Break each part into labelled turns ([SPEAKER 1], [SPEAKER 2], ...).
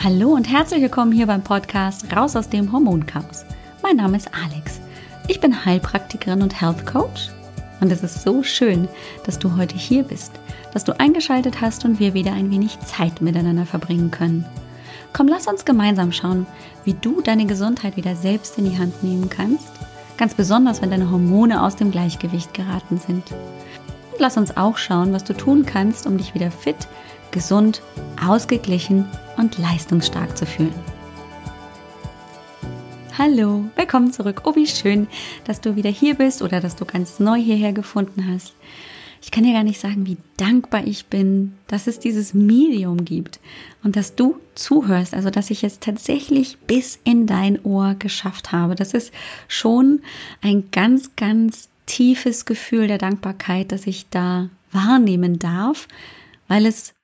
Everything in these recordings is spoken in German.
[SPEAKER 1] Hallo und herzlich willkommen hier beim Podcast Raus aus dem Hormonchaos. Mein Name ist Alex. Ich bin Heilpraktikerin und Health Coach und es ist so schön, dass du heute hier bist, dass du eingeschaltet hast und wir wieder ein wenig Zeit miteinander verbringen können. Komm, lass uns gemeinsam schauen, wie du deine Gesundheit wieder selbst in die Hand nehmen kannst, ganz besonders wenn deine Hormone aus dem Gleichgewicht geraten sind. Und lass uns auch schauen, was du tun kannst, um dich wieder fit, gesund, ausgeglichen und leistungsstark zu fühlen. Hallo, willkommen zurück. Oh, wie schön, dass du wieder hier bist oder dass du ganz neu hierher gefunden hast. Ich kann dir gar nicht sagen, wie dankbar ich bin, dass es dieses Medium gibt und dass du zuhörst, also dass ich es tatsächlich bis in dein Ohr geschafft habe. Das ist schon ein ganz, ganz tiefes Gefühl der Dankbarkeit, dass ich da wahrnehmen darf, weil es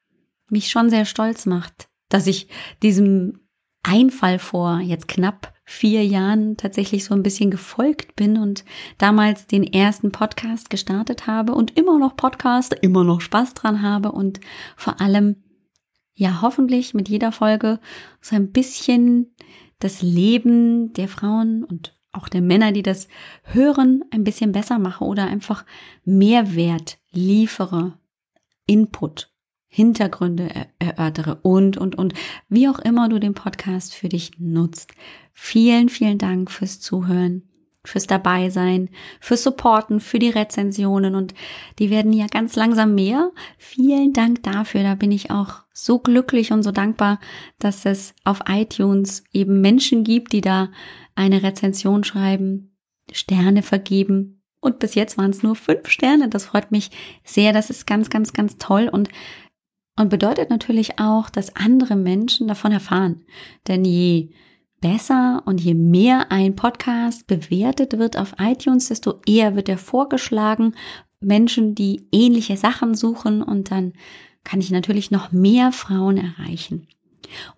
[SPEAKER 1] mich schon sehr stolz macht, dass ich diesem Einfall vor jetzt knapp vier Jahren tatsächlich so ein bisschen gefolgt bin und damals den ersten Podcast gestartet habe und immer noch Podcast, immer noch Spaß dran habe und vor allem ja hoffentlich mit jeder Folge so ein bisschen das Leben der Frauen und auch der Männer, die das hören, ein bisschen besser mache oder einfach Mehrwert liefere, Input Hintergründe erörtere und, und, und, wie auch immer du den Podcast für dich nutzt. Vielen, vielen Dank fürs Zuhören, fürs Dabeisein, fürs Supporten, für die Rezensionen und die werden ja ganz langsam mehr. Vielen Dank dafür. Da bin ich auch so glücklich und so dankbar, dass es auf iTunes eben Menschen gibt, die da eine Rezension schreiben, Sterne vergeben. Und bis jetzt waren es nur fünf Sterne. Das freut mich sehr. Das ist ganz, ganz, ganz toll. Und und bedeutet natürlich auch, dass andere Menschen davon erfahren. Denn je besser und je mehr ein Podcast bewertet wird auf iTunes, desto eher wird er vorgeschlagen. Menschen, die ähnliche Sachen suchen und dann kann ich natürlich noch mehr Frauen erreichen.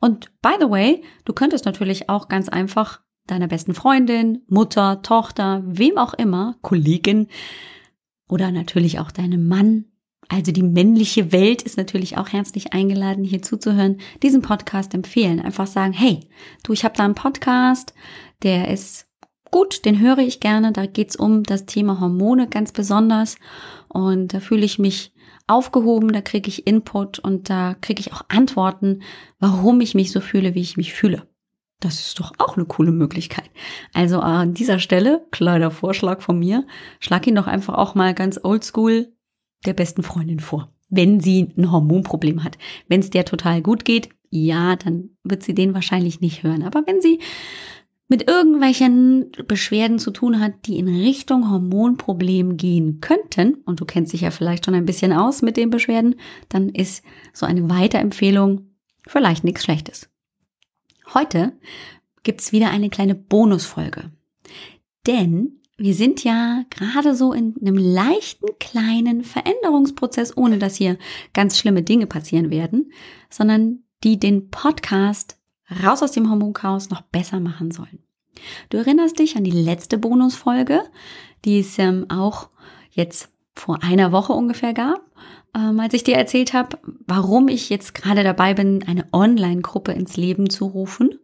[SPEAKER 1] Und by the way, du könntest natürlich auch ganz einfach deiner besten Freundin, Mutter, Tochter, wem auch immer, Kollegin oder natürlich auch deinem Mann also die männliche Welt ist natürlich auch herzlich eingeladen, hier zuzuhören, diesen Podcast empfehlen. Einfach sagen, hey, du, ich habe da einen Podcast, der ist gut, den höre ich gerne. Da geht's um das Thema Hormone ganz besonders. Und da fühle ich mich aufgehoben, da kriege ich Input und da kriege ich auch Antworten, warum ich mich so fühle, wie ich mich fühle. Das ist doch auch eine coole Möglichkeit. Also an dieser Stelle, kleiner Vorschlag von mir, schlag ihn doch einfach auch mal ganz oldschool der besten Freundin vor, wenn sie ein Hormonproblem hat. Wenn es der total gut geht, ja, dann wird sie den wahrscheinlich nicht hören. Aber wenn sie mit irgendwelchen Beschwerden zu tun hat, die in Richtung Hormonproblem gehen könnten, und du kennst dich ja vielleicht schon ein bisschen aus mit den Beschwerden, dann ist so eine Weiterempfehlung vielleicht nichts Schlechtes. Heute gibt's wieder eine kleine Bonusfolge. Denn wir sind ja gerade so in einem leichten kleinen Veränderungsprozess, ohne dass hier ganz schlimme Dinge passieren werden, sondern die den Podcast raus aus dem Hormonchaos noch besser machen sollen. Du erinnerst dich an die letzte Bonusfolge, die es ähm, auch jetzt vor einer Woche ungefähr gab, ähm, als ich dir erzählt habe, warum ich jetzt gerade dabei bin, eine Online-Gruppe ins Leben zu rufen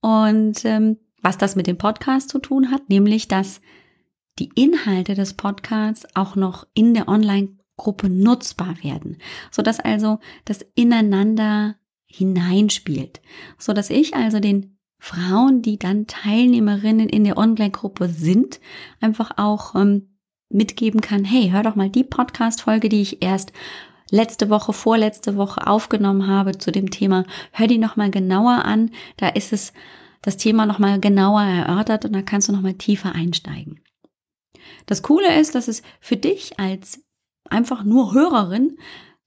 [SPEAKER 1] und ähm, was das mit dem Podcast zu tun hat, nämlich dass die Inhalte des Podcasts auch noch in der Online-Gruppe nutzbar werden, so dass also das ineinander hineinspielt, so dass ich also den Frauen, die dann Teilnehmerinnen in der Online-Gruppe sind, einfach auch ähm, mitgeben kann, hey, hör doch mal die Podcast-Folge, die ich erst letzte Woche, vorletzte Woche aufgenommen habe zu dem Thema, hör die nochmal genauer an, da ist es das Thema nochmal genauer erörtert und da kannst du nochmal tiefer einsteigen. Das Coole ist, dass es für dich als einfach nur Hörerin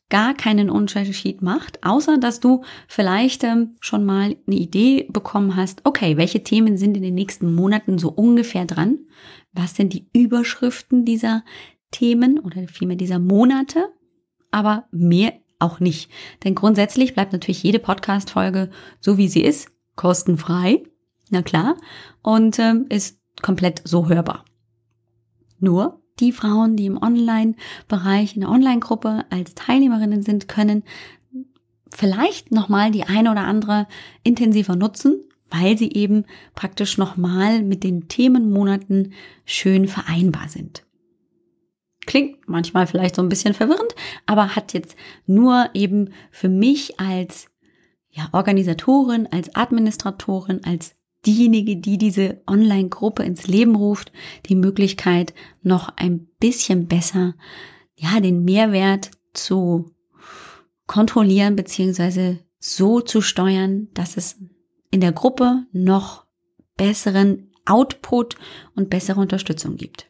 [SPEAKER 1] gar keinen Unterschied macht, außer dass du vielleicht ähm, schon mal eine Idee bekommen hast, okay, welche Themen sind in den nächsten Monaten so ungefähr dran? Was sind die Überschriften dieser Themen oder vielmehr dieser Monate? Aber mehr auch nicht. Denn grundsätzlich bleibt natürlich jede Podcast-Folge so wie sie ist, kostenfrei, na klar, und ähm, ist komplett so hörbar. Nur die Frauen, die im Online-Bereich, in der Online-Gruppe als Teilnehmerinnen sind, können vielleicht nochmal die eine oder andere intensiver nutzen, weil sie eben praktisch nochmal mit den Themenmonaten schön vereinbar sind. Klingt manchmal vielleicht so ein bisschen verwirrend, aber hat jetzt nur eben für mich als ja, Organisatorin, als Administratorin, als diejenige, die diese Online-Gruppe ins Leben ruft, die Möglichkeit, noch ein bisschen besser, ja, den Mehrwert zu kontrollieren beziehungsweise so zu steuern, dass es in der Gruppe noch besseren Output und bessere Unterstützung gibt.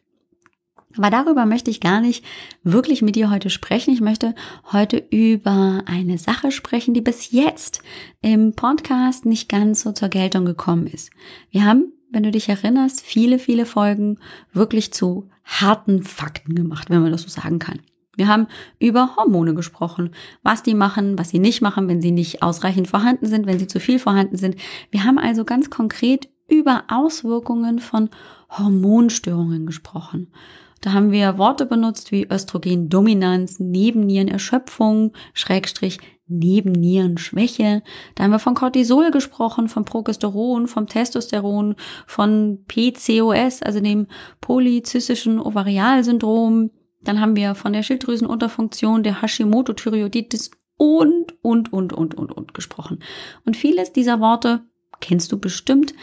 [SPEAKER 1] Aber darüber möchte ich gar nicht wirklich mit dir heute sprechen. Ich möchte heute über eine Sache sprechen, die bis jetzt im Podcast nicht ganz so zur Geltung gekommen ist. Wir haben, wenn du dich erinnerst, viele, viele Folgen wirklich zu harten Fakten gemacht, wenn man das so sagen kann. Wir haben über Hormone gesprochen, was die machen, was sie nicht machen, wenn sie nicht ausreichend vorhanden sind, wenn sie zu viel vorhanden sind. Wir haben also ganz konkret über Auswirkungen von Hormonstörungen gesprochen. Da haben wir Worte benutzt wie Östrogendominanz, Nebennierenerschöpfung, Schrägstrich Nebennierenschwäche. Da haben wir von Cortisol gesprochen, von Progesteron, vom Testosteron, von PCOS, also dem polyzystischen Ovarialsyndrom, dann haben wir von der Schilddrüsenunterfunktion, der Hashimoto-Thyreoiditis und, und, und, und, und, und gesprochen. Und vieles dieser Worte kennst du bestimmt,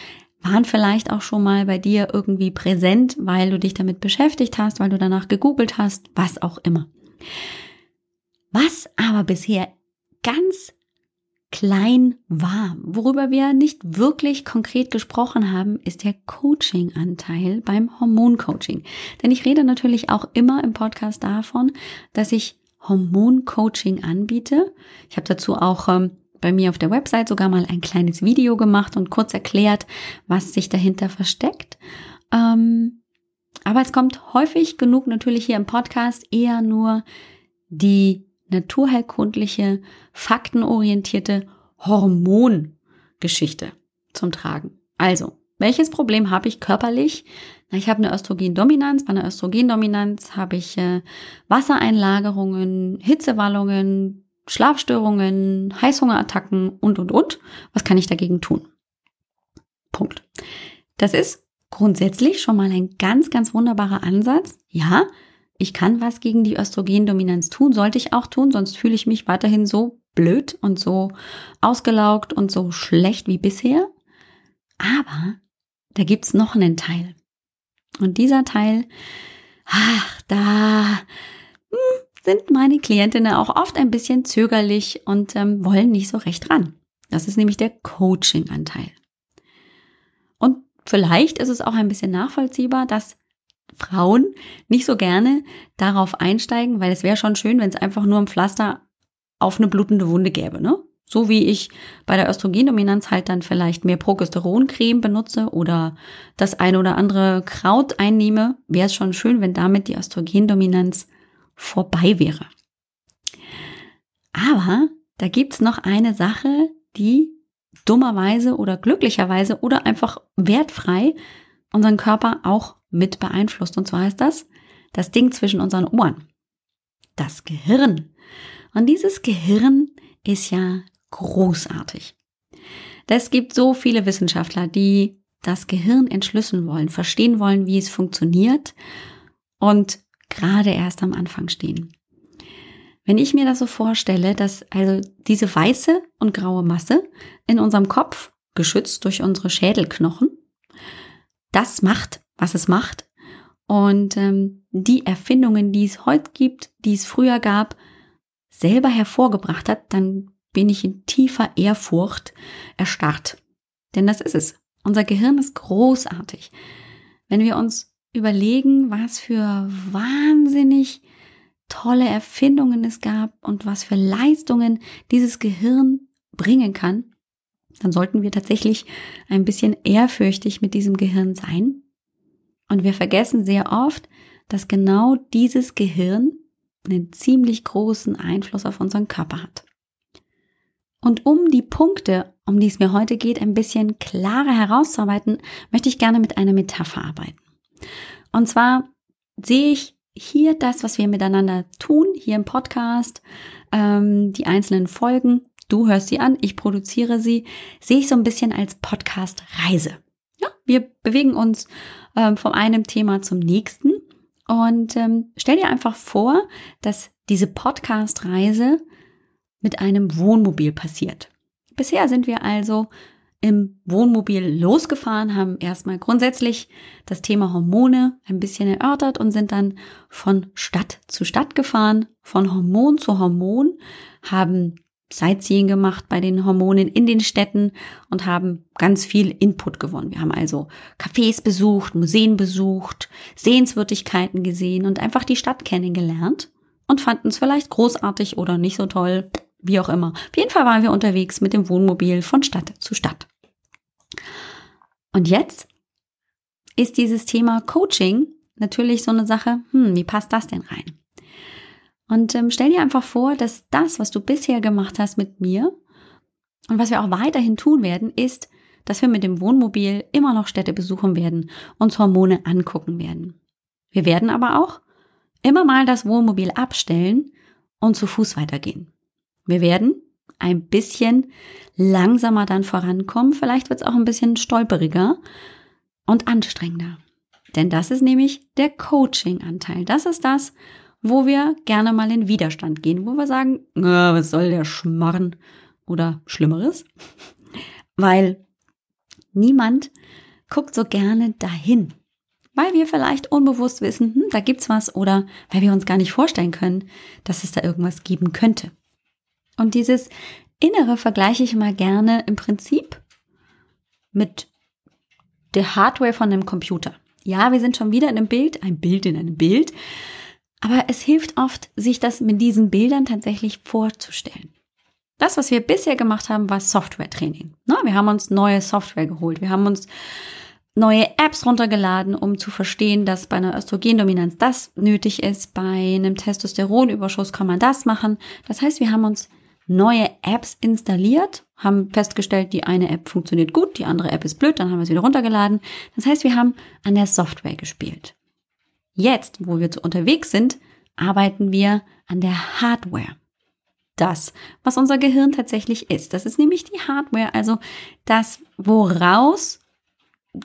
[SPEAKER 1] waren vielleicht auch schon mal bei dir irgendwie präsent, weil du dich damit beschäftigt hast, weil du danach gegoogelt hast, was auch immer. Was aber bisher ganz klein war. Worüber wir nicht wirklich konkret gesprochen haben, ist der Coaching-Anteil beim Hormoncoaching. Denn ich rede natürlich auch immer im Podcast davon, dass ich Hormoncoaching anbiete. Ich habe dazu auch ähm, bei mir auf der Website sogar mal ein kleines Video gemacht und kurz erklärt, was sich dahinter versteckt. Ähm, aber es kommt häufig genug natürlich hier im Podcast eher nur die naturheilkundliche, faktenorientierte Hormongeschichte zum Tragen. Also, welches Problem habe ich körperlich? Na, ich habe eine Östrogendominanz. Bei einer Östrogendominanz habe ich äh, Wassereinlagerungen, Hitzewallungen, Schlafstörungen, Heißhungerattacken und, und, und. Was kann ich dagegen tun? Punkt. Das ist grundsätzlich schon mal ein ganz, ganz wunderbarer Ansatz. Ja, ich kann was gegen die Östrogendominanz tun, sollte ich auch tun, sonst fühle ich mich weiterhin so blöd und so ausgelaugt und so schlecht wie bisher. Aber da gibt's noch einen Teil. Und dieser Teil, ach, da hm, sind meine Klientinnen auch oft ein bisschen zögerlich und ähm, wollen nicht so recht ran. Das ist nämlich der Coaching-Anteil. Und vielleicht ist es auch ein bisschen nachvollziehbar, dass Frauen nicht so gerne darauf einsteigen, weil es wäre schon schön, wenn es einfach nur ein Pflaster auf eine blutende Wunde gäbe, ne? So wie ich bei der Östrogendominanz halt dann vielleicht mehr Progesteroncreme benutze oder das eine oder andere Kraut einnehme, wäre es schon schön, wenn damit die Östrogendominanz vorbei wäre. Aber da gibt's noch eine Sache, die dummerweise oder glücklicherweise oder einfach wertfrei unseren Körper auch mit beeinflusst. Und zwar heißt das das Ding zwischen unseren Ohren. Das Gehirn. Und dieses Gehirn ist ja großartig. Es gibt so viele Wissenschaftler, die das Gehirn entschlüsseln wollen, verstehen wollen, wie es funktioniert und gerade erst am Anfang stehen. Wenn ich mir das so vorstelle, dass also diese weiße und graue Masse in unserem Kopf, geschützt durch unsere Schädelknochen, das macht, was es macht. Und ähm, die Erfindungen, die es heute gibt, die es früher gab, selber hervorgebracht hat, dann bin ich in tiefer Ehrfurcht erstarrt. Denn das ist es. Unser Gehirn ist großartig. Wenn wir uns überlegen, was für wahnsinnig tolle Erfindungen es gab und was für Leistungen dieses Gehirn bringen kann, dann sollten wir tatsächlich ein bisschen ehrfürchtig mit diesem Gehirn sein. Und wir vergessen sehr oft, dass genau dieses Gehirn einen ziemlich großen Einfluss auf unseren Körper hat. Und um die Punkte, um die es mir heute geht, ein bisschen klarer herauszuarbeiten, möchte ich gerne mit einer Metapher arbeiten. Und zwar sehe ich hier das, was wir miteinander tun, hier im Podcast, ähm, die einzelnen Folgen du hörst sie an, ich produziere sie, sehe ich so ein bisschen als Podcast-Reise. Ja, wir bewegen uns ähm, von einem Thema zum nächsten und ähm, stell dir einfach vor, dass diese Podcast-Reise mit einem Wohnmobil passiert. Bisher sind wir also im Wohnmobil losgefahren, haben erstmal grundsätzlich das Thema Hormone ein bisschen erörtert und sind dann von Stadt zu Stadt gefahren, von Hormon zu Hormon, haben Sightseeing gemacht bei den Hormonen in den Städten und haben ganz viel Input gewonnen. Wir haben also Cafés besucht, Museen besucht, Sehenswürdigkeiten gesehen und einfach die Stadt kennengelernt und fanden es vielleicht großartig oder nicht so toll, wie auch immer. Auf jeden Fall waren wir unterwegs mit dem Wohnmobil von Stadt zu Stadt. Und jetzt ist dieses Thema Coaching natürlich so eine Sache, hm, wie passt das denn rein? Und ähm, stell dir einfach vor, dass das, was du bisher gemacht hast mit mir und was wir auch weiterhin tun werden, ist, dass wir mit dem Wohnmobil immer noch Städte besuchen werden, uns Hormone angucken werden. Wir werden aber auch immer mal das Wohnmobil abstellen und zu Fuß weitergehen. Wir werden ein bisschen langsamer dann vorankommen. Vielleicht wird es auch ein bisschen stolperiger und anstrengender. Denn das ist nämlich der Coaching-Anteil. Das ist das, wo wir gerne mal in Widerstand gehen, wo wir sagen, was soll der Schmarren oder Schlimmeres? Weil niemand guckt so gerne dahin. Weil wir vielleicht unbewusst wissen, hm, da gibt's was oder weil wir uns gar nicht vorstellen können, dass es da irgendwas geben könnte. Und dieses Innere vergleiche ich mal gerne im Prinzip mit der Hardware von einem Computer. Ja, wir sind schon wieder in einem Bild, ein Bild in einem Bild, aber es hilft oft, sich das mit diesen Bildern tatsächlich vorzustellen. Das, was wir bisher gemacht haben, war Software-Training. Wir haben uns neue Software geholt. Wir haben uns neue Apps runtergeladen, um zu verstehen, dass bei einer Östrogendominanz das nötig ist. Bei einem Testosteronüberschuss kann man das machen. Das heißt, wir haben uns neue Apps installiert, haben festgestellt, die eine App funktioniert gut, die andere App ist blöd, dann haben wir es wieder runtergeladen. Das heißt, wir haben an der Software gespielt. Jetzt, wo wir zu unterwegs sind, arbeiten wir an der Hardware. Das, was unser Gehirn tatsächlich ist. Das ist nämlich die Hardware, also das, woraus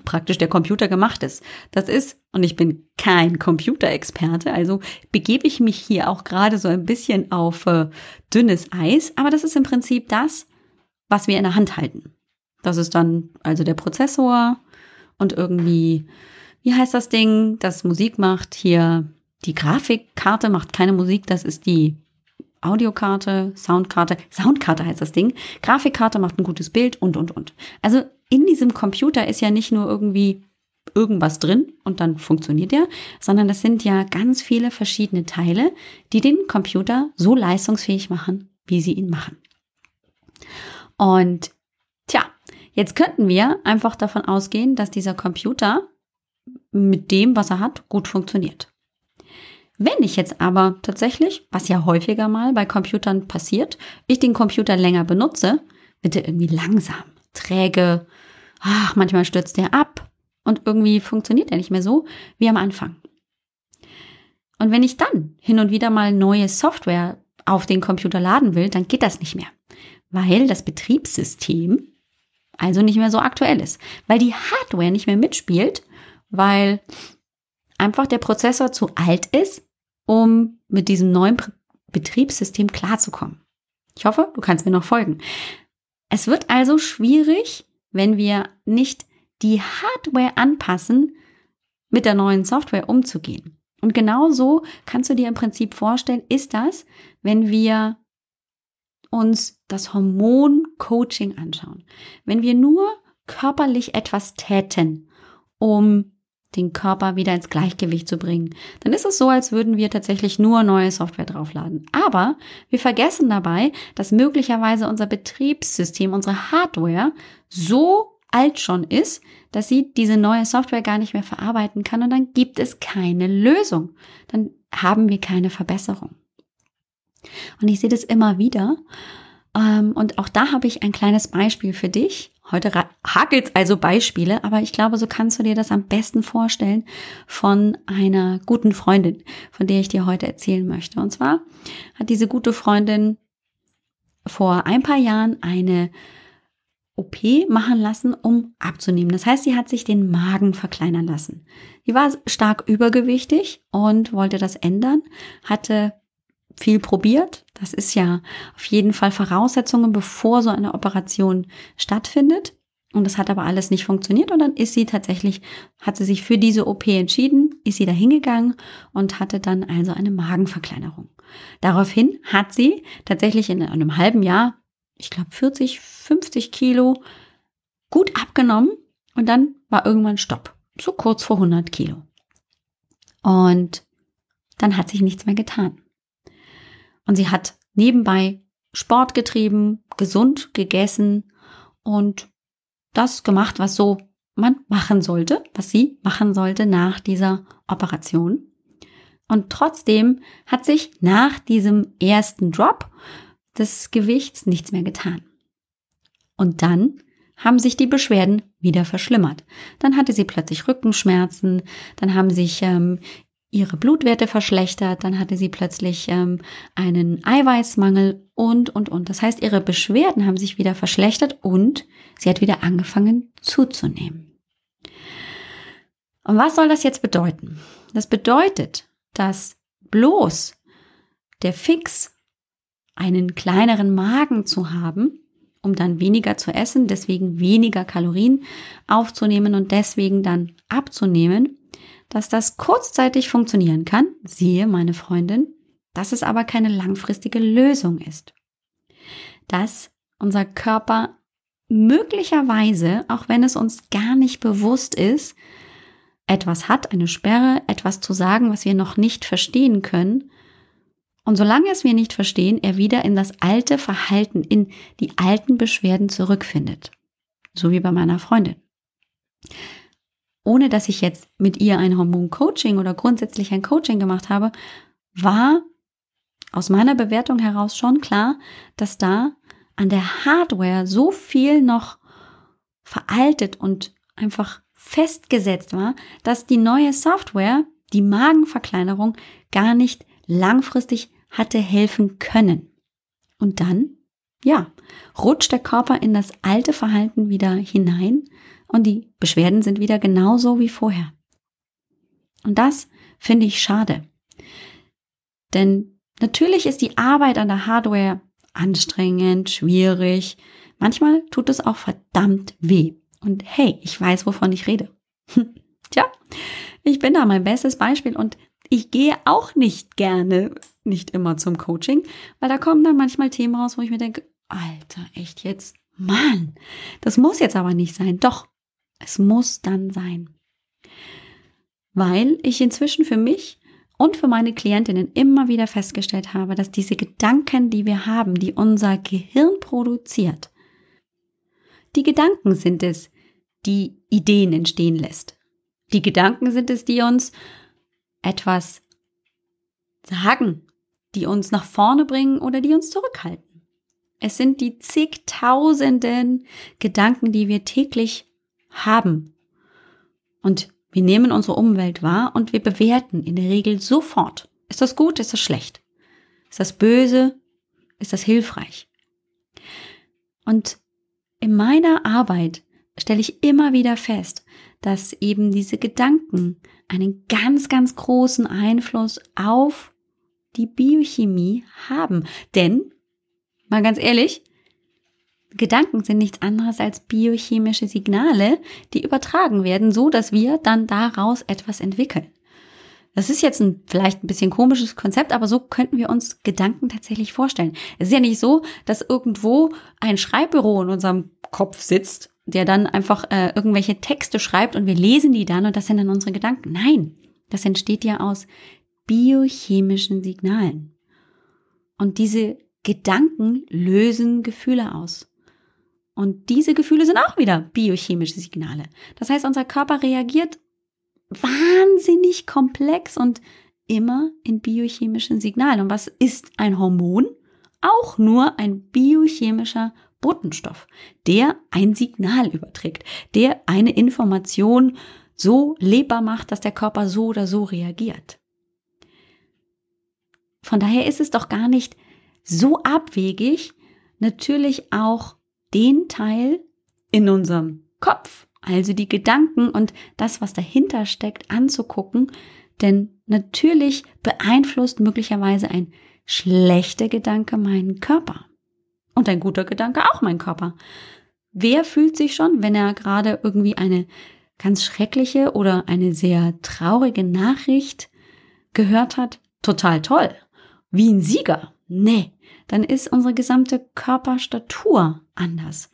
[SPEAKER 1] praktisch der Computer gemacht ist. Das ist, und ich bin kein Computerexperte, also begebe ich mich hier auch gerade so ein bisschen auf äh, dünnes Eis, aber das ist im Prinzip das, was wir in der Hand halten. Das ist dann also der Prozessor und irgendwie wie heißt das Ding, das Musik macht? Hier die Grafikkarte macht keine Musik, das ist die Audiokarte, Soundkarte, Soundkarte heißt das Ding. Grafikkarte macht ein gutes Bild und, und, und. Also in diesem Computer ist ja nicht nur irgendwie irgendwas drin und dann funktioniert er, sondern das sind ja ganz viele verschiedene Teile, die den Computer so leistungsfähig machen, wie sie ihn machen. Und tja, jetzt könnten wir einfach davon ausgehen, dass dieser Computer mit dem, was er hat, gut funktioniert. Wenn ich jetzt aber tatsächlich, was ja häufiger mal bei Computern passiert, ich den Computer länger benutze, wird er irgendwie langsam, träge, ach, manchmal stürzt er ab und irgendwie funktioniert er nicht mehr so wie am Anfang. Und wenn ich dann hin und wieder mal neue Software auf den Computer laden will, dann geht das nicht mehr, weil das Betriebssystem also nicht mehr so aktuell ist, weil die Hardware nicht mehr mitspielt weil einfach der Prozessor zu alt ist, um mit diesem neuen Betriebssystem klarzukommen. Ich hoffe, du kannst mir noch folgen. Es wird also schwierig, wenn wir nicht die Hardware anpassen, mit der neuen Software umzugehen. Und genauso kannst du dir im Prinzip vorstellen, ist das, wenn wir uns das Hormon-Coaching anschauen. Wenn wir nur körperlich etwas täten, um den Körper wieder ins Gleichgewicht zu bringen, dann ist es so, als würden wir tatsächlich nur neue Software draufladen. Aber wir vergessen dabei, dass möglicherweise unser Betriebssystem, unsere Hardware so alt schon ist, dass sie diese neue Software gar nicht mehr verarbeiten kann und dann gibt es keine Lösung. Dann haben wir keine Verbesserung. Und ich sehe das immer wieder. Ähm, und auch da habe ich ein kleines Beispiel für dich. Heute hakelt also Beispiele, aber ich glaube, so kannst du dir das am besten vorstellen von einer guten Freundin, von der ich dir heute erzählen möchte. Und zwar hat diese gute Freundin vor ein paar Jahren eine OP machen lassen, um abzunehmen. Das heißt, sie hat sich den Magen verkleinern lassen. Sie war stark übergewichtig und wollte das ändern, hatte viel probiert. Das ist ja auf jeden Fall Voraussetzungen, bevor so eine Operation stattfindet. Und das hat aber alles nicht funktioniert. Und dann ist sie tatsächlich, hat sie sich für diese OP entschieden, ist sie da hingegangen und hatte dann also eine Magenverkleinerung. Daraufhin hat sie tatsächlich in einem halben Jahr ich glaube, 40, 50 Kilo gut abgenommen und dann war irgendwann Stopp. So kurz vor 100 Kilo. Und dann hat sich nichts mehr getan. Und sie hat nebenbei Sport getrieben, gesund gegessen und das gemacht, was so man machen sollte, was sie machen sollte nach dieser Operation. Und trotzdem hat sich nach diesem ersten Drop des Gewichts nichts mehr getan. Und dann haben sich die Beschwerden wieder verschlimmert. Dann hatte sie plötzlich Rückenschmerzen, dann haben sich ähm, ihre Blutwerte verschlechtert, dann hatte sie plötzlich ähm, einen Eiweißmangel und, und, und. Das heißt, ihre Beschwerden haben sich wieder verschlechtert und sie hat wieder angefangen zuzunehmen. Und was soll das jetzt bedeuten? Das bedeutet, dass bloß der Fix einen kleineren Magen zu haben, um dann weniger zu essen, deswegen weniger Kalorien aufzunehmen und deswegen dann abzunehmen, dass das kurzzeitig funktionieren kann, siehe meine Freundin, dass es aber keine langfristige Lösung ist. Dass unser Körper möglicherweise, auch wenn es uns gar nicht bewusst ist, etwas hat, eine Sperre, etwas zu sagen, was wir noch nicht verstehen können und solange es wir nicht verstehen, er wieder in das alte Verhalten, in die alten Beschwerden zurückfindet. So wie bei meiner Freundin. Ohne dass ich jetzt mit ihr ein Hormon-Coaching oder grundsätzlich ein Coaching gemacht habe, war aus meiner Bewertung heraus schon klar, dass da an der Hardware so viel noch veraltet und einfach festgesetzt war, dass die neue Software, die Magenverkleinerung, gar nicht langfristig hatte helfen können. Und dann, ja, rutscht der Körper in das alte Verhalten wieder hinein und die Beschwerden sind wieder genauso wie vorher. Und das finde ich schade. Denn natürlich ist die Arbeit an der Hardware anstrengend, schwierig. Manchmal tut es auch verdammt weh. Und hey, ich weiß, wovon ich rede. Tja, ich bin da mein bestes Beispiel und ich gehe auch nicht gerne, nicht immer zum Coaching, weil da kommen dann manchmal Themen raus, wo ich mir denke, Alter, echt jetzt? Mann, das muss jetzt aber nicht sein. Doch, es muss dann sein. Weil ich inzwischen für mich und für meine Klientinnen immer wieder festgestellt habe, dass diese Gedanken, die wir haben, die unser Gehirn produziert, die Gedanken sind es, die Ideen entstehen lässt. Die Gedanken sind es, die uns etwas sagen, die uns nach vorne bringen oder die uns zurückhalten. Es sind die zigtausenden Gedanken, die wir täglich haben. Und wir nehmen unsere Umwelt wahr und wir bewerten in der Regel sofort. Ist das gut? Ist das schlecht? Ist das böse? Ist das hilfreich? Und in meiner Arbeit stelle ich immer wieder fest, dass eben diese Gedanken einen ganz, ganz großen Einfluss auf die Biochemie haben. Denn, mal ganz ehrlich, Gedanken sind nichts anderes als biochemische Signale, die übertragen werden, so dass wir dann daraus etwas entwickeln. Das ist jetzt ein vielleicht ein bisschen komisches Konzept, aber so könnten wir uns Gedanken tatsächlich vorstellen. Es ist ja nicht so, dass irgendwo ein Schreibbüro in unserem Kopf sitzt der dann einfach äh, irgendwelche Texte schreibt und wir lesen die dann und das sind dann unsere Gedanken. Nein, das entsteht ja aus biochemischen Signalen. Und diese Gedanken lösen Gefühle aus. Und diese Gefühle sind auch wieder biochemische Signale. Das heißt, unser Körper reagiert wahnsinnig komplex und immer in biochemischen Signalen. Und was ist ein Hormon? Auch nur ein biochemischer Botenstoff, der ein Signal überträgt, der eine Information so lebbar macht, dass der Körper so oder so reagiert. Von daher ist es doch gar nicht so abwegig, natürlich auch den Teil in unserem Kopf, also die Gedanken und das, was dahinter steckt, anzugucken. Denn natürlich beeinflusst möglicherweise ein schlechter Gedanke meinen Körper. Und ein guter Gedanke auch meinen Körper. Wer fühlt sich schon, wenn er gerade irgendwie eine ganz schreckliche oder eine sehr traurige Nachricht gehört hat? Total toll. Wie ein Sieger. Nee, dann ist unsere gesamte Körperstatur anders.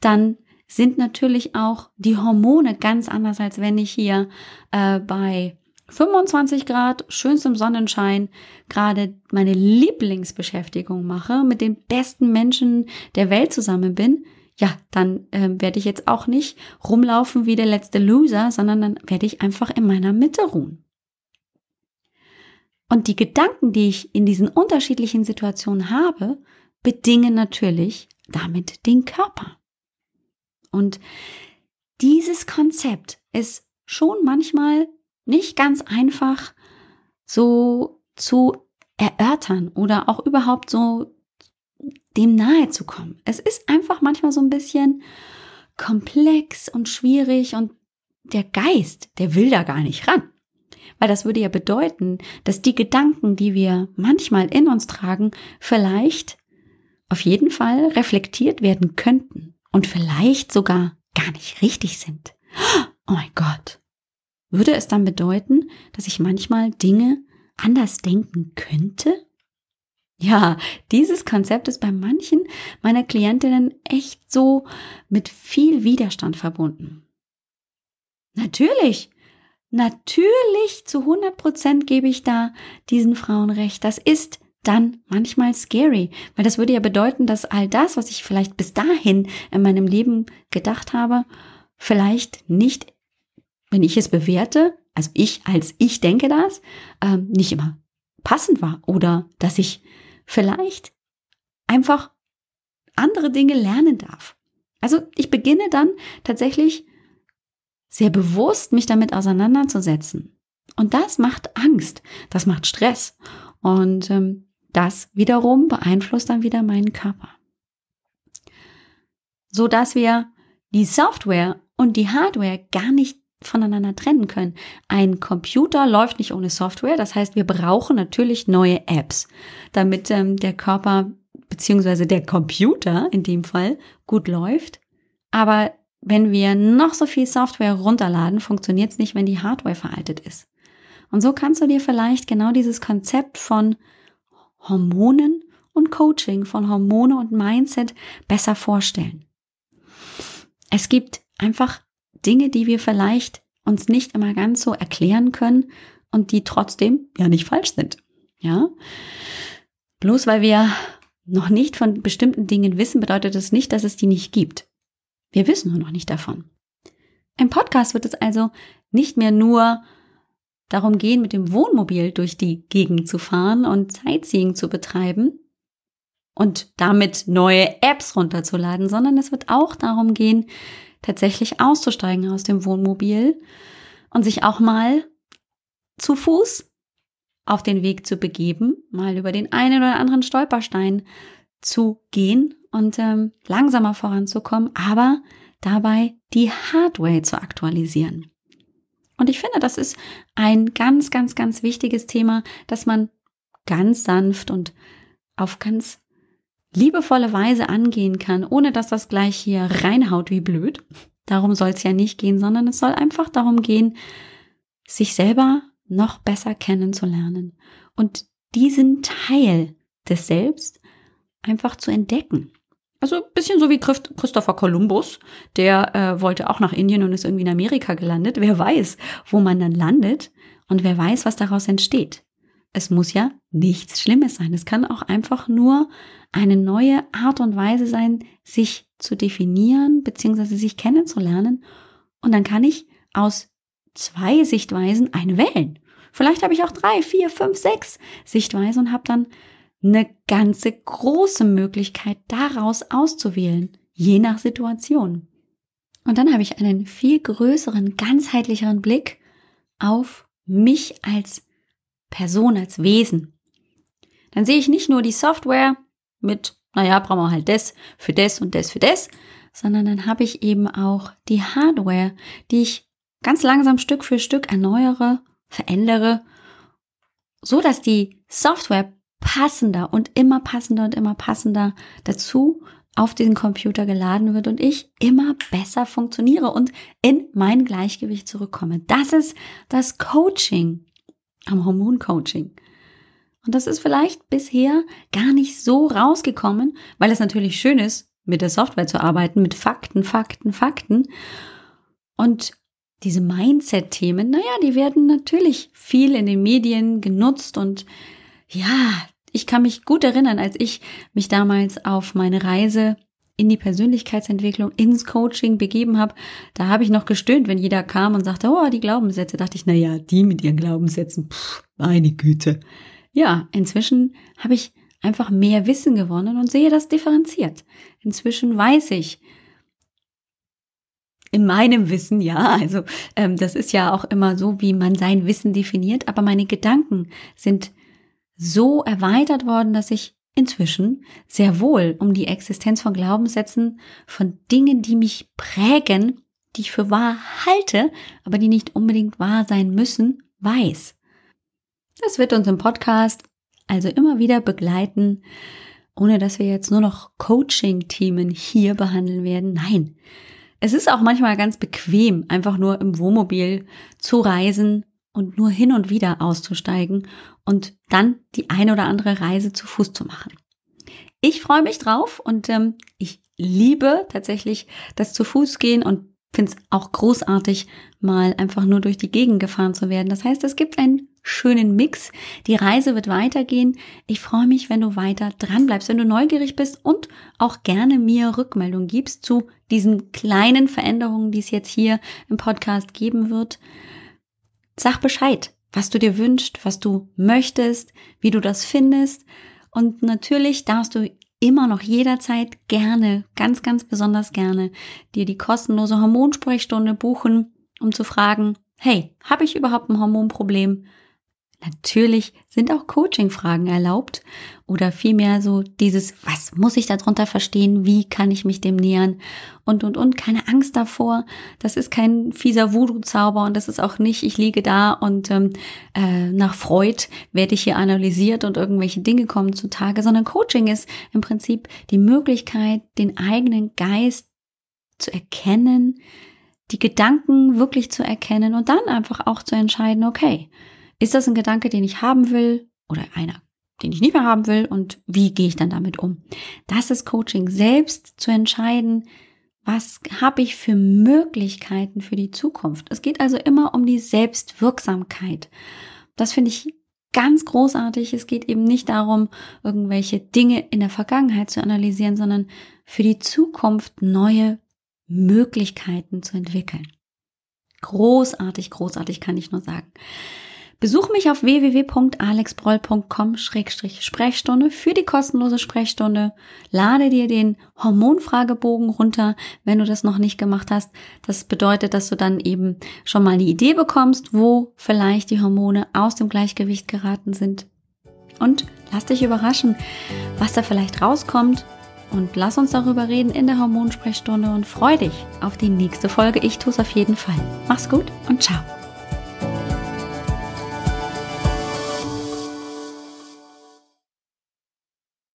[SPEAKER 1] Dann sind natürlich auch die Hormone ganz anders, als wenn ich hier äh, bei 25 Grad, schönstem Sonnenschein, gerade meine Lieblingsbeschäftigung mache, mit den besten Menschen der Welt zusammen bin, ja, dann äh, werde ich jetzt auch nicht rumlaufen wie der letzte Loser, sondern dann werde ich einfach in meiner Mitte ruhen. Und die Gedanken, die ich in diesen unterschiedlichen Situationen habe, bedingen natürlich damit den Körper. Und dieses Konzept ist schon manchmal nicht ganz einfach so zu erörtern oder auch überhaupt so dem nahe zu kommen. Es ist einfach manchmal so ein bisschen komplex und schwierig und der Geist, der will da gar nicht ran. Weil das würde ja bedeuten, dass die Gedanken, die wir manchmal in uns tragen, vielleicht auf jeden Fall reflektiert werden könnten und vielleicht sogar gar nicht richtig sind. Oh mein Gott. Würde es dann bedeuten, dass ich manchmal Dinge anders denken könnte? Ja, dieses Konzept ist bei manchen meiner Klientinnen echt so mit viel Widerstand verbunden. Natürlich, natürlich zu 100 Prozent gebe ich da diesen Frauen recht. Das ist dann manchmal scary, weil das würde ja bedeuten, dass all das, was ich vielleicht bis dahin in meinem Leben gedacht habe, vielleicht nicht, wenn ich es bewerte, also ich als ich denke das, äh, nicht immer passend war oder dass ich vielleicht einfach andere Dinge lernen darf. Also ich beginne dann tatsächlich sehr bewusst mich damit auseinanderzusetzen. Und das macht Angst, das macht Stress. Und ähm, das wiederum beeinflusst dann wieder meinen Körper. So dass wir die Software und die Hardware gar nicht voneinander trennen können. Ein Computer läuft nicht ohne Software, das heißt, wir brauchen natürlich neue Apps, damit ähm, der Körper beziehungsweise der Computer in dem Fall gut läuft. Aber wenn wir noch so viel Software runterladen, funktioniert es nicht, wenn die Hardware veraltet ist. Und so kannst du dir vielleicht genau dieses Konzept von Hormonen und Coaching, von Hormone und Mindset besser vorstellen. Es gibt einfach Dinge, die wir vielleicht uns nicht immer ganz so erklären können und die trotzdem ja nicht falsch sind. Ja? Bloß weil wir noch nicht von bestimmten Dingen wissen, bedeutet das nicht, dass es die nicht gibt. Wir wissen nur noch nicht davon. Im Podcast wird es also nicht mehr nur darum gehen, mit dem Wohnmobil durch die Gegend zu fahren und Sightseeing zu betreiben und damit neue Apps runterzuladen, sondern es wird auch darum gehen, tatsächlich auszusteigen aus dem Wohnmobil und sich auch mal zu Fuß auf den Weg zu begeben, mal über den einen oder anderen Stolperstein zu gehen und ähm, langsamer voranzukommen, aber dabei die Hardware zu aktualisieren. Und ich finde, das ist ein ganz, ganz, ganz wichtiges Thema, dass man ganz sanft und auf ganz liebevolle Weise angehen kann, ohne dass das gleich hier reinhaut wie blöd. Darum soll es ja nicht gehen, sondern es soll einfach darum gehen, sich selber noch besser kennenzulernen und diesen Teil des Selbst einfach zu entdecken. Also bisschen so wie Christopher Columbus, der äh, wollte auch nach Indien und ist irgendwie in Amerika gelandet. Wer weiß, wo man dann landet und wer weiß, was daraus entsteht. Es muss ja nichts Schlimmes sein. Es kann auch einfach nur eine neue Art und Weise sein, sich zu definieren bzw. sich kennenzulernen. Und dann kann ich aus zwei Sichtweisen eine wählen. Vielleicht habe ich auch drei, vier, fünf, sechs Sichtweisen und habe dann eine ganze große Möglichkeit daraus auszuwählen, je nach Situation. Und dann habe ich einen viel größeren, ganzheitlicheren Blick auf mich als Person, als Wesen. Dann sehe ich nicht nur die Software, mit, naja, brauchen wir halt das für das und das für das, sondern dann habe ich eben auch die Hardware, die ich ganz langsam Stück für Stück erneuere, verändere, so dass die Software passender und immer passender und immer passender dazu auf diesen Computer geladen wird und ich immer besser funktioniere und in mein Gleichgewicht zurückkomme. Das ist das Coaching am Hormoncoaching. Und das ist vielleicht bisher gar nicht so rausgekommen, weil es natürlich schön ist, mit der Software zu arbeiten, mit Fakten, Fakten, Fakten. Und diese Mindset-Themen, naja, die werden natürlich viel in den Medien genutzt und ja, ich kann mich gut erinnern, als ich mich damals auf meine Reise in die Persönlichkeitsentwicklung, ins Coaching begeben habe, da habe ich noch gestöhnt, wenn jeder kam und sagte, oh, die Glaubenssätze, dachte ich, na ja, die mit ihren Glaubenssätzen, pff, meine Güte. Ja, inzwischen habe ich einfach mehr Wissen gewonnen und sehe das differenziert. Inzwischen weiß ich, in meinem Wissen, ja, also ähm, das ist ja auch immer so, wie man sein Wissen definiert, aber meine Gedanken sind so erweitert worden, dass ich inzwischen sehr wohl um die Existenz von Glaubenssätzen, von Dingen, die mich prägen, die ich für wahr halte, aber die nicht unbedingt wahr sein müssen, weiß. Das wird uns im Podcast also immer wieder begleiten, ohne dass wir jetzt nur noch Coaching-Themen hier behandeln werden. Nein, es ist auch manchmal ganz bequem, einfach nur im Wohnmobil zu reisen und nur hin und wieder auszusteigen und dann die eine oder andere Reise zu Fuß zu machen. Ich freue mich drauf und ähm, ich liebe tatsächlich das zu Fuß gehen und finde es auch großartig, mal einfach nur durch die Gegend gefahren zu werden. Das heißt, es gibt einen schönen Mix. Die Reise wird weitergehen. Ich freue mich, wenn du weiter dran bleibst, wenn du neugierig bist und auch gerne mir Rückmeldung gibst zu diesen kleinen Veränderungen, die es jetzt hier im Podcast geben wird. Sag Bescheid, was du dir wünschst, was du möchtest, wie du das findest. Und natürlich darfst du immer noch jederzeit gerne, ganz, ganz besonders gerne, dir die kostenlose Hormonsprechstunde buchen, um zu fragen, hey, habe ich überhaupt ein Hormonproblem? Natürlich sind auch Coaching-Fragen erlaubt oder vielmehr so dieses, was muss ich darunter verstehen? Wie kann ich mich dem nähern? Und, und, und, keine Angst davor. Das ist kein fieser Voodoo-Zauber und das ist auch nicht, ich liege da und ähm, äh, nach Freud werde ich hier analysiert und irgendwelche Dinge kommen zutage, sondern Coaching ist im Prinzip die Möglichkeit, den eigenen Geist zu erkennen, die Gedanken wirklich zu erkennen und dann einfach auch zu entscheiden, okay, ist das ein Gedanke, den ich haben will oder einer, den ich nicht mehr haben will und wie gehe ich dann damit um? Das ist Coaching, selbst zu entscheiden, was habe ich für Möglichkeiten für die Zukunft. Es geht also immer um die Selbstwirksamkeit. Das finde ich ganz großartig. Es geht eben nicht darum, irgendwelche Dinge in der Vergangenheit zu analysieren, sondern für die Zukunft neue Möglichkeiten zu entwickeln. Großartig, großartig kann ich nur sagen. Besuch mich auf www.alexbroll.com-sprechstunde für die kostenlose Sprechstunde. Lade dir den Hormonfragebogen runter, wenn du das noch nicht gemacht hast. Das bedeutet, dass du dann eben schon mal die Idee bekommst, wo vielleicht die Hormone aus dem Gleichgewicht geraten sind. Und lass dich überraschen, was da vielleicht rauskommt. Und lass uns darüber reden in der Hormonsprechstunde und freu dich auf die nächste Folge. Ich tue es auf jeden Fall. Mach's gut und ciao.